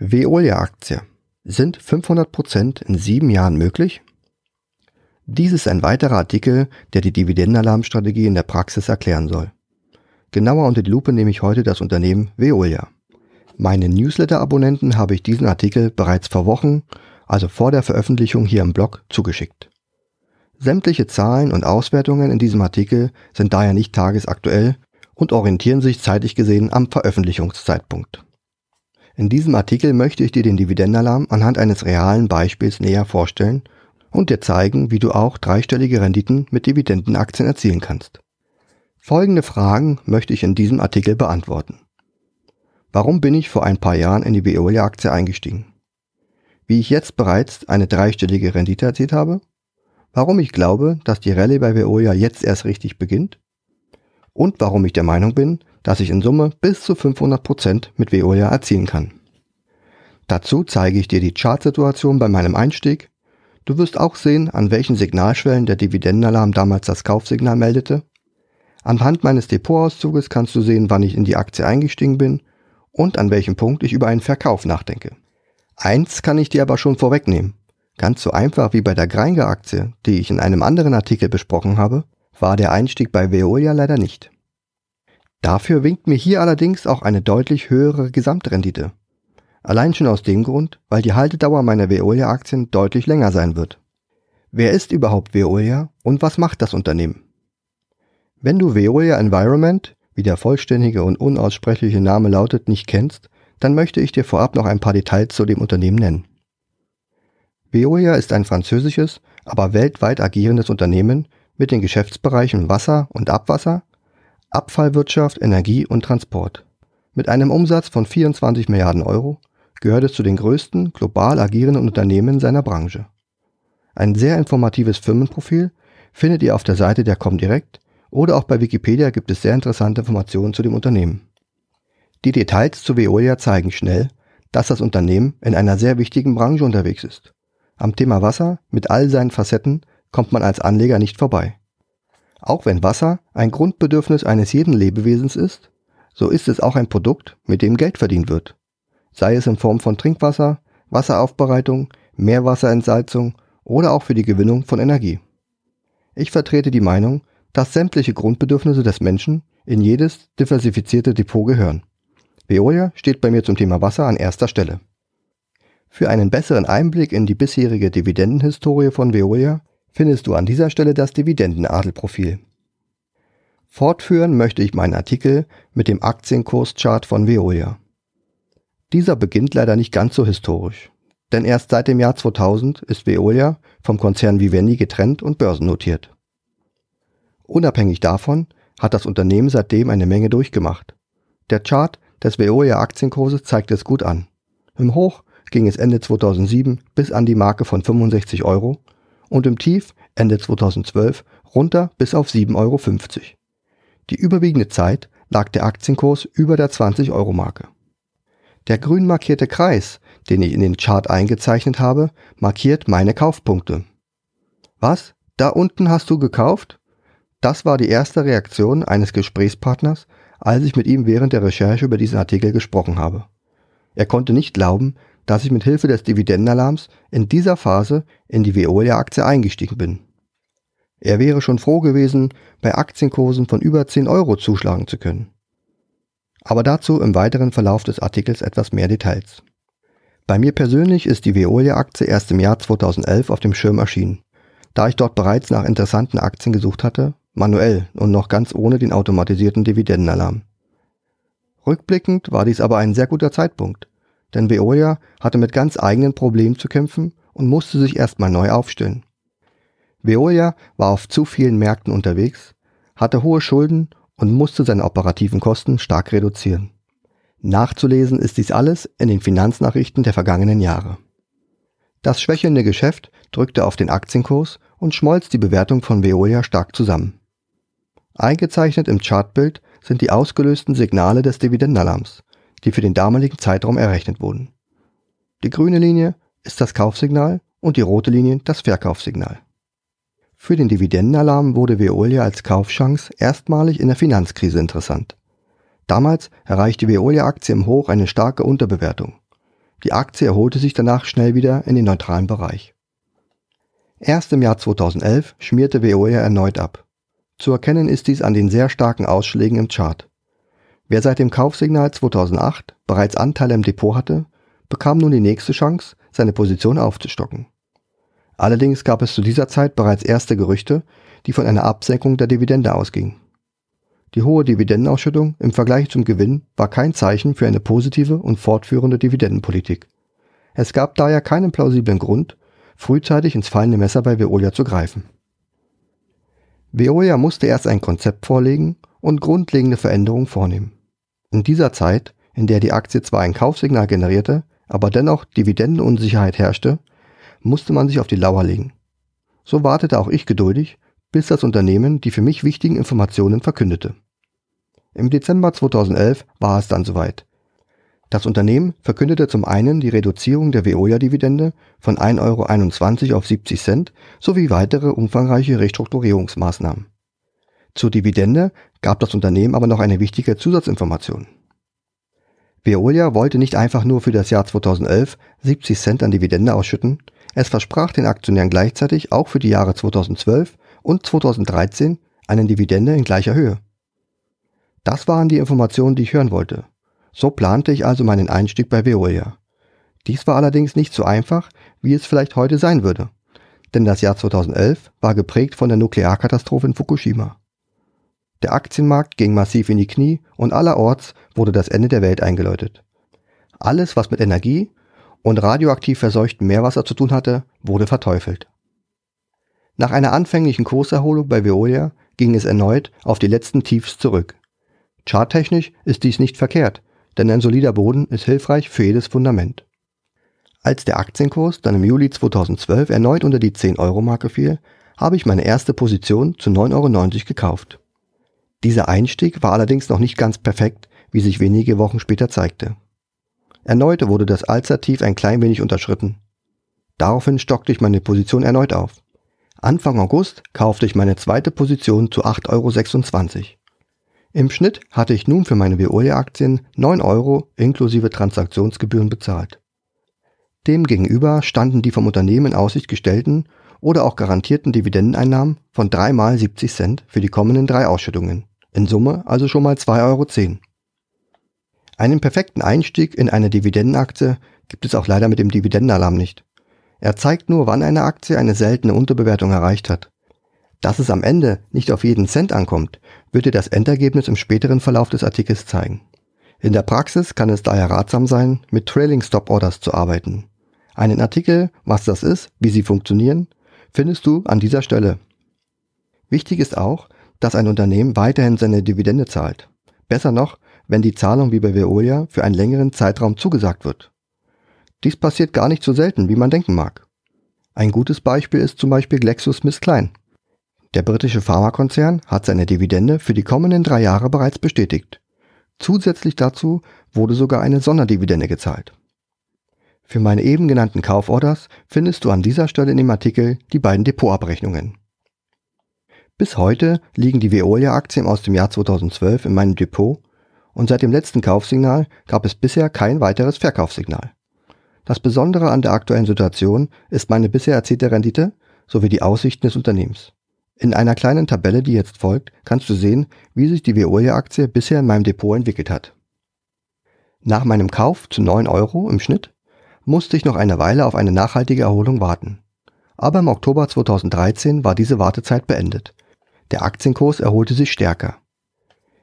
Veolia-Aktie. Sind 500% in sieben Jahren möglich? Dies ist ein weiterer Artikel, der die Dividendenalarmstrategie in der Praxis erklären soll. Genauer unter die Lupe nehme ich heute das Unternehmen Veolia. Meinen Newsletter-Abonnenten habe ich diesen Artikel bereits vor Wochen, also vor der Veröffentlichung hier im Blog, zugeschickt. Sämtliche Zahlen und Auswertungen in diesem Artikel sind daher nicht tagesaktuell und orientieren sich zeitlich gesehen am Veröffentlichungszeitpunkt. In diesem Artikel möchte ich dir den Dividendenalarm anhand eines realen Beispiels näher vorstellen und dir zeigen, wie du auch dreistellige Renditen mit Dividendenaktien erzielen kannst. Folgende Fragen möchte ich in diesem Artikel beantworten. Warum bin ich vor ein paar Jahren in die Veolia-Aktie eingestiegen? Wie ich jetzt bereits eine dreistellige Rendite erzielt habe? Warum ich glaube, dass die Rallye bei Veolia jetzt erst richtig beginnt? Und warum ich der Meinung bin, dass ich in Summe bis zu 500% mit Veolia erzielen kann. Dazu zeige ich dir die Chartsituation bei meinem Einstieg. Du wirst auch sehen, an welchen Signalschwellen der Dividendenalarm damals das Kaufsignal meldete. Anhand meines Depotauszuges kannst du sehen, wann ich in die Aktie eingestiegen bin und an welchem Punkt ich über einen Verkauf nachdenke. Eins kann ich dir aber schon vorwegnehmen. Ganz so einfach wie bei der Greinge-Aktie, die ich in einem anderen Artikel besprochen habe, war der Einstieg bei Veolia leider nicht. Dafür winkt mir hier allerdings auch eine deutlich höhere Gesamtrendite. Allein schon aus dem Grund, weil die Haltedauer meiner Veolia-Aktien deutlich länger sein wird. Wer ist überhaupt Veolia und was macht das Unternehmen? Wenn du Veolia Environment, wie der vollständige und unaussprechliche Name lautet, nicht kennst, dann möchte ich dir vorab noch ein paar Details zu dem Unternehmen nennen. Veolia ist ein französisches, aber weltweit agierendes Unternehmen mit den Geschäftsbereichen Wasser und Abwasser, Abfallwirtschaft, Energie und Transport. Mit einem Umsatz von 24 Milliarden Euro gehört es zu den größten global agierenden Unternehmen seiner Branche. Ein sehr informatives Firmenprofil findet ihr auf der Seite der Comdirect oder auch bei Wikipedia gibt es sehr interessante Informationen zu dem Unternehmen. Die Details zu Veolia zeigen schnell, dass das Unternehmen in einer sehr wichtigen Branche unterwegs ist. Am Thema Wasser mit all seinen Facetten kommt man als Anleger nicht vorbei. Auch wenn Wasser ein Grundbedürfnis eines jeden Lebewesens ist, so ist es auch ein Produkt, mit dem Geld verdient wird. Sei es in Form von Trinkwasser, Wasseraufbereitung, Meerwasserentsalzung oder auch für die Gewinnung von Energie. Ich vertrete die Meinung, dass sämtliche Grundbedürfnisse des Menschen in jedes diversifizierte Depot gehören. Veolia steht bei mir zum Thema Wasser an erster Stelle. Für einen besseren Einblick in die bisherige Dividendenhistorie von Veolia findest du an dieser Stelle das Dividendenadelprofil. Fortführen möchte ich meinen Artikel mit dem Aktienkurschart von Veolia. Dieser beginnt leider nicht ganz so historisch, denn erst seit dem Jahr 2000 ist Veolia vom Konzern Vivendi getrennt und börsennotiert. Unabhängig davon hat das Unternehmen seitdem eine Menge durchgemacht. Der Chart des Veolia Aktienkurses zeigt es gut an. Im Hoch ging es Ende 2007 bis an die Marke von 65 Euro und im Tief Ende 2012 runter bis auf 7,50 Euro. Die überwiegende Zeit lag der Aktienkurs über der 20-Euro-Marke. Der grün markierte Kreis, den ich in den Chart eingezeichnet habe, markiert meine Kaufpunkte. Was? Da unten hast du gekauft? Das war die erste Reaktion eines Gesprächspartners, als ich mit ihm während der Recherche über diesen Artikel gesprochen habe. Er konnte nicht glauben, dass ich mit Hilfe des Dividendenalarms in dieser Phase in die Veolia-Aktie eingestiegen bin. Er wäre schon froh gewesen, bei Aktienkursen von über 10 Euro zuschlagen zu können. Aber dazu im weiteren Verlauf des Artikels etwas mehr Details. Bei mir persönlich ist die Veolia-Aktie erst im Jahr 2011 auf dem Schirm erschienen, da ich dort bereits nach interessanten Aktien gesucht hatte, manuell und noch ganz ohne den automatisierten Dividendenalarm. Rückblickend war dies aber ein sehr guter Zeitpunkt, denn Veolia hatte mit ganz eigenen Problemen zu kämpfen und musste sich erstmal neu aufstellen. Veolia war auf zu vielen Märkten unterwegs, hatte hohe Schulden und musste seine operativen Kosten stark reduzieren. Nachzulesen ist dies alles in den Finanznachrichten der vergangenen Jahre. Das schwächelnde Geschäft drückte auf den Aktienkurs und schmolz die Bewertung von Veolia stark zusammen. Eingezeichnet im Chartbild sind die ausgelösten Signale des Dividendenalarms, die für den damaligen Zeitraum errechnet wurden. Die grüne Linie ist das Kaufsignal und die rote Linie das Verkaufssignal. Für den Dividendenalarm wurde Veolia als Kaufchance erstmalig in der Finanzkrise interessant. Damals erreichte Veolia-Aktie im Hoch eine starke Unterbewertung. Die Aktie erholte sich danach schnell wieder in den neutralen Bereich. Erst im Jahr 2011 schmierte Veolia erneut ab. Zu erkennen ist dies an den sehr starken Ausschlägen im Chart. Wer seit dem Kaufsignal 2008 bereits Anteile im Depot hatte, bekam nun die nächste Chance, seine Position aufzustocken. Allerdings gab es zu dieser Zeit bereits erste Gerüchte, die von einer Absenkung der Dividende ausgingen. Die hohe Dividendenausschüttung im Vergleich zum Gewinn war kein Zeichen für eine positive und fortführende Dividendenpolitik. Es gab daher keinen plausiblen Grund, frühzeitig ins fallende Messer bei Veolia zu greifen. Veolia musste erst ein Konzept vorlegen und grundlegende Veränderungen vornehmen. In dieser Zeit, in der die Aktie zwar ein Kaufsignal generierte, aber dennoch Dividendenunsicherheit herrschte, musste man sich auf die Lauer legen. So wartete auch ich geduldig, bis das Unternehmen die für mich wichtigen Informationen verkündete. Im Dezember 2011 war es dann soweit. Das Unternehmen verkündete zum einen die Reduzierung der Veolia-Dividende von 1,21 Euro auf 70 Cent sowie weitere umfangreiche Restrukturierungsmaßnahmen. Zur Dividende gab das Unternehmen aber noch eine wichtige Zusatzinformation. Veolia wollte nicht einfach nur für das Jahr 2011 70 Cent an Dividende ausschütten, es versprach den Aktionären gleichzeitig auch für die Jahre 2012 und 2013 eine Dividende in gleicher Höhe. Das waren die Informationen, die ich hören wollte. So plante ich also meinen Einstieg bei Veolia. Dies war allerdings nicht so einfach, wie es vielleicht heute sein würde. Denn das Jahr 2011 war geprägt von der Nuklearkatastrophe in Fukushima. Der Aktienmarkt ging massiv in die Knie und allerorts wurde das Ende der Welt eingeläutet. Alles, was mit Energie und radioaktiv verseuchtem Meerwasser zu tun hatte, wurde verteufelt. Nach einer anfänglichen Kurserholung bei Veolia ging es erneut auf die letzten Tiefs zurück. Charttechnisch ist dies nicht verkehrt, denn ein solider Boden ist hilfreich für jedes Fundament. Als der Aktienkurs dann im Juli 2012 erneut unter die 10-Euro-Marke fiel, habe ich meine erste Position zu 9,90 Euro gekauft. Dieser Einstieg war allerdings noch nicht ganz perfekt, wie sich wenige Wochen später zeigte. Erneut wurde das Allzeittief ein klein wenig unterschritten. Daraufhin stockte ich meine Position erneut auf. Anfang August kaufte ich meine zweite Position zu 8,26 Euro. Im Schnitt hatte ich nun für meine Veolia-Aktien 9 Euro inklusive Transaktionsgebühren bezahlt. Demgegenüber standen die vom Unternehmen in Aussicht gestellten oder auch garantierten Dividendeneinnahmen von 3 mal 70 Cent für die kommenden drei Ausschüttungen. In Summe also schon mal 2,10 Euro. Einen perfekten Einstieg in eine Dividendenaktie gibt es auch leider mit dem Dividendenalarm nicht. Er zeigt nur, wann eine Aktie eine seltene Unterbewertung erreicht hat. Dass es am Ende nicht auf jeden Cent ankommt, wird dir das Endergebnis im späteren Verlauf des Artikels zeigen. In der Praxis kann es daher ratsam sein, mit Trailing Stop Orders zu arbeiten. Einen Artikel, was das ist, wie sie funktionieren, findest du an dieser Stelle. Wichtig ist auch, dass ein Unternehmen weiterhin seine Dividende zahlt. Besser noch, wenn die Zahlung wie bei Veolia für einen längeren Zeitraum zugesagt wird. Dies passiert gar nicht so selten, wie man denken mag. Ein gutes Beispiel ist zum Beispiel GlaxoSmithKline. Der britische Pharmakonzern hat seine Dividende für die kommenden drei Jahre bereits bestätigt. Zusätzlich dazu wurde sogar eine Sonderdividende gezahlt. Für meine eben genannten Kauforders findest du an dieser Stelle in dem Artikel die beiden Depotabrechnungen. Bis heute liegen die Veolia-Aktien aus dem Jahr 2012 in meinem Depot und seit dem letzten Kaufsignal gab es bisher kein weiteres Verkaufssignal. Das Besondere an der aktuellen Situation ist meine bisher erzielte Rendite sowie die Aussichten des Unternehmens. In einer kleinen Tabelle, die jetzt folgt, kannst du sehen, wie sich die Veolia-Aktie bisher in meinem Depot entwickelt hat. Nach meinem Kauf zu 9 Euro im Schnitt musste ich noch eine Weile auf eine nachhaltige Erholung warten. Aber im Oktober 2013 war diese Wartezeit beendet. Der Aktienkurs erholte sich stärker.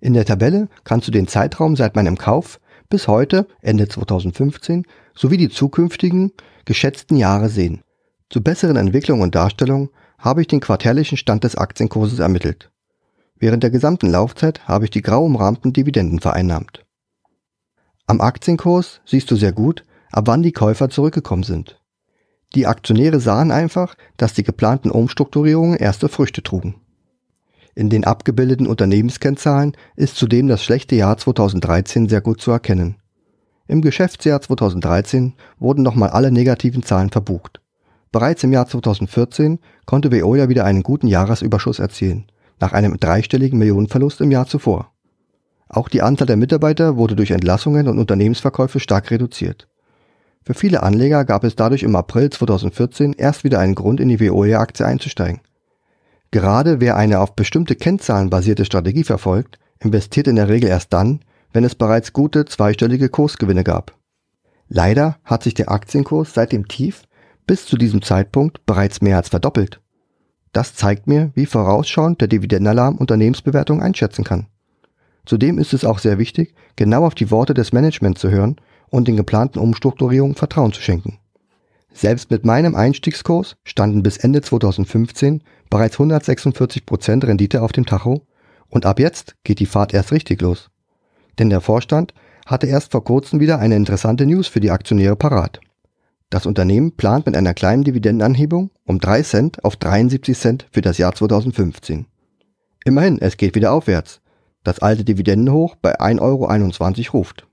In der Tabelle kannst du den Zeitraum seit meinem Kauf bis heute, Ende 2015, sowie die zukünftigen geschätzten Jahre sehen. Zur besseren Entwicklung und Darstellung habe ich den quartärlichen Stand des Aktienkurses ermittelt. Während der gesamten Laufzeit habe ich die grau umrahmten Dividenden vereinnahmt. Am Aktienkurs siehst du sehr gut, ab wann die Käufer zurückgekommen sind. Die Aktionäre sahen einfach, dass die geplanten Umstrukturierungen erste Früchte trugen. In den abgebildeten Unternehmenskennzahlen ist zudem das schlechte Jahr 2013 sehr gut zu erkennen. Im Geschäftsjahr 2013 wurden nochmal alle negativen Zahlen verbucht. Bereits im Jahr 2014 konnte Veolia wieder einen guten Jahresüberschuss erzielen, nach einem dreistelligen Millionenverlust im Jahr zuvor. Auch die Anzahl der Mitarbeiter wurde durch Entlassungen und Unternehmensverkäufe stark reduziert. Für viele Anleger gab es dadurch im April 2014 erst wieder einen Grund, in die Veolia-Aktie einzusteigen. Gerade wer eine auf bestimmte Kennzahlen basierte Strategie verfolgt, investiert in der Regel erst dann, wenn es bereits gute zweistellige Kursgewinne gab. Leider hat sich der Aktienkurs seit dem Tief bis zu diesem Zeitpunkt bereits mehr als verdoppelt. Das zeigt mir, wie vorausschauend der Dividendenalarm Unternehmensbewertung einschätzen kann. Zudem ist es auch sehr wichtig, genau auf die Worte des Managements zu hören und den geplanten Umstrukturierungen Vertrauen zu schenken. Selbst mit meinem Einstiegskurs standen bis Ende 2015 bereits 146% Rendite auf dem Tacho und ab jetzt geht die Fahrt erst richtig los. Denn der Vorstand hatte erst vor kurzem wieder eine interessante News für die Aktionäre parat. Das Unternehmen plant mit einer kleinen Dividendenanhebung um 3 Cent auf 73 Cent für das Jahr 2015. Immerhin, es geht wieder aufwärts. Das alte Dividendenhoch bei 1,21 Euro ruft.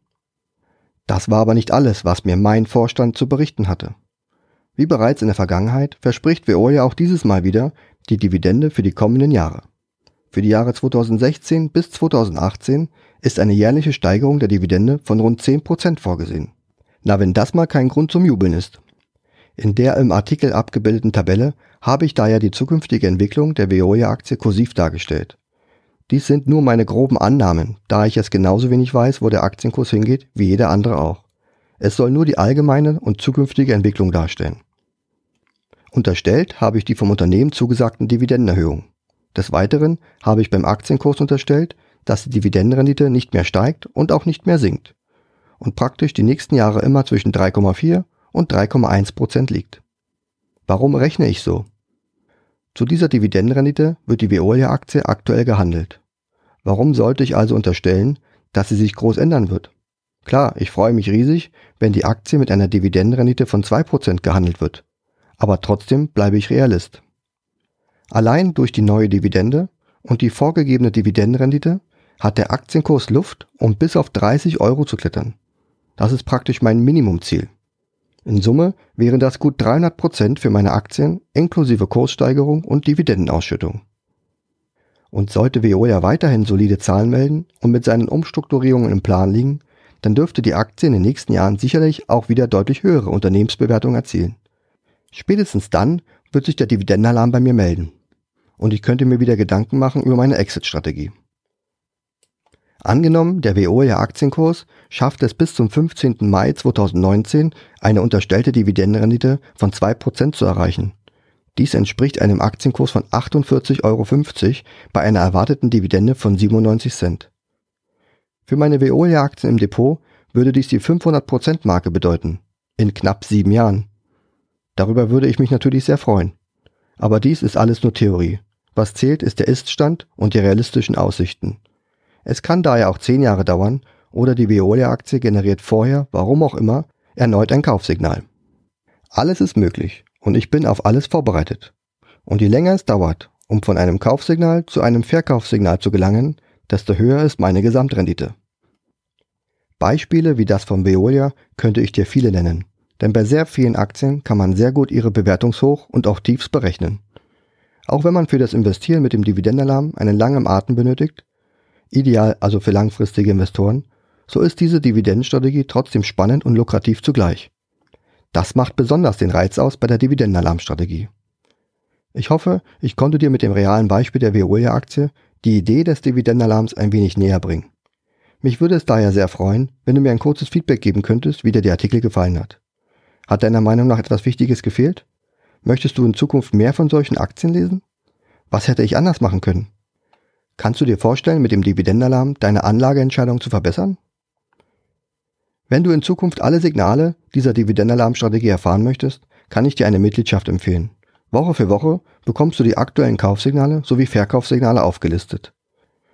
Das war aber nicht alles, was mir mein Vorstand zu berichten hatte. Wie bereits in der Vergangenheit verspricht Veolia auch dieses Mal wieder die Dividende für die kommenden Jahre. Für die Jahre 2016 bis 2018 ist eine jährliche Steigerung der Dividende von rund 10% vorgesehen. Na, wenn das mal kein Grund zum Jubeln ist. In der im Artikel abgebildeten Tabelle habe ich daher die zukünftige Entwicklung der Veolia-Aktie kursiv dargestellt. Dies sind nur meine groben Annahmen, da ich es genauso wenig weiß, wo der Aktienkurs hingeht, wie jeder andere auch. Es soll nur die allgemeine und zukünftige Entwicklung darstellen. Unterstellt habe ich die vom Unternehmen zugesagten Dividendenerhöhungen. Des Weiteren habe ich beim Aktienkurs unterstellt, dass die Dividendenrendite nicht mehr steigt und auch nicht mehr sinkt und praktisch die nächsten Jahre immer zwischen 3,4 und 3,1 Prozent liegt. Warum rechne ich so? Zu dieser Dividendenrendite wird die Veolia-Aktie aktuell gehandelt. Warum sollte ich also unterstellen, dass sie sich groß ändern wird? Klar, ich freue mich riesig, wenn die Aktie mit einer Dividendenrendite von 2% gehandelt wird. Aber trotzdem bleibe ich Realist. Allein durch die neue Dividende und die vorgegebene Dividendenrendite hat der Aktienkurs Luft, um bis auf 30 Euro zu klettern. Das ist praktisch mein Minimumziel. In Summe wären das gut 300 Prozent für meine Aktien inklusive Kurssteigerung und Dividendenausschüttung. Und sollte Veolia weiterhin solide Zahlen melden und mit seinen Umstrukturierungen im Plan liegen, dann dürfte die Aktie in den nächsten Jahren sicherlich auch wieder deutlich höhere Unternehmensbewertungen erzielen. Spätestens dann wird sich der Dividendenalarm bei mir melden und ich könnte mir wieder Gedanken machen über meine Exit-Strategie. Angenommen, der Veolia Aktienkurs schafft es bis zum 15. Mai 2019 eine unterstellte Dividendenrendite von 2% zu erreichen. Dies entspricht einem Aktienkurs von 48,50 Euro bei einer erwarteten Dividende von 97 Cent. Für meine Veolia Aktien im Depot würde dies die 500% Marke bedeuten. In knapp sieben Jahren. Darüber würde ich mich natürlich sehr freuen. Aber dies ist alles nur Theorie. Was zählt, ist der Iststand und die realistischen Aussichten. Es kann daher auch zehn Jahre dauern oder die Veolia-Aktie generiert vorher, warum auch immer, erneut ein Kaufsignal. Alles ist möglich und ich bin auf alles vorbereitet. Und je länger es dauert, um von einem Kaufsignal zu einem Verkaufssignal zu gelangen, desto höher ist meine Gesamtrendite. Beispiele wie das von Veolia könnte ich dir viele nennen, denn bei sehr vielen Aktien kann man sehr gut ihre Bewertungshoch und auch Tiefs berechnen. Auch wenn man für das Investieren mit dem Dividendenalarm einen langen Atem benötigt, ideal also für langfristige Investoren, so ist diese Dividendenstrategie trotzdem spannend und lukrativ zugleich. Das macht besonders den Reiz aus bei der Dividendenalarmstrategie. Ich hoffe, ich konnte dir mit dem realen Beispiel der Veolia-Aktie die Idee des Dividendenalarms ein wenig näher bringen. Mich würde es daher sehr freuen, wenn du mir ein kurzes Feedback geben könntest, wie dir der Artikel gefallen hat. Hat deiner Meinung nach etwas Wichtiges gefehlt? Möchtest du in Zukunft mehr von solchen Aktien lesen? Was hätte ich anders machen können? Kannst du dir vorstellen, mit dem Dividendenalarm deine Anlageentscheidung zu verbessern? Wenn du in Zukunft alle Signale dieser Dividendenalarmstrategie erfahren möchtest, kann ich dir eine Mitgliedschaft empfehlen. Woche für Woche bekommst du die aktuellen Kaufsignale sowie Verkaufssignale aufgelistet.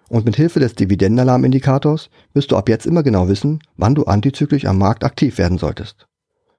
Und mit Hilfe des Dividendenalarmindikators wirst du ab jetzt immer genau wissen, wann du antizyklisch am Markt aktiv werden solltest.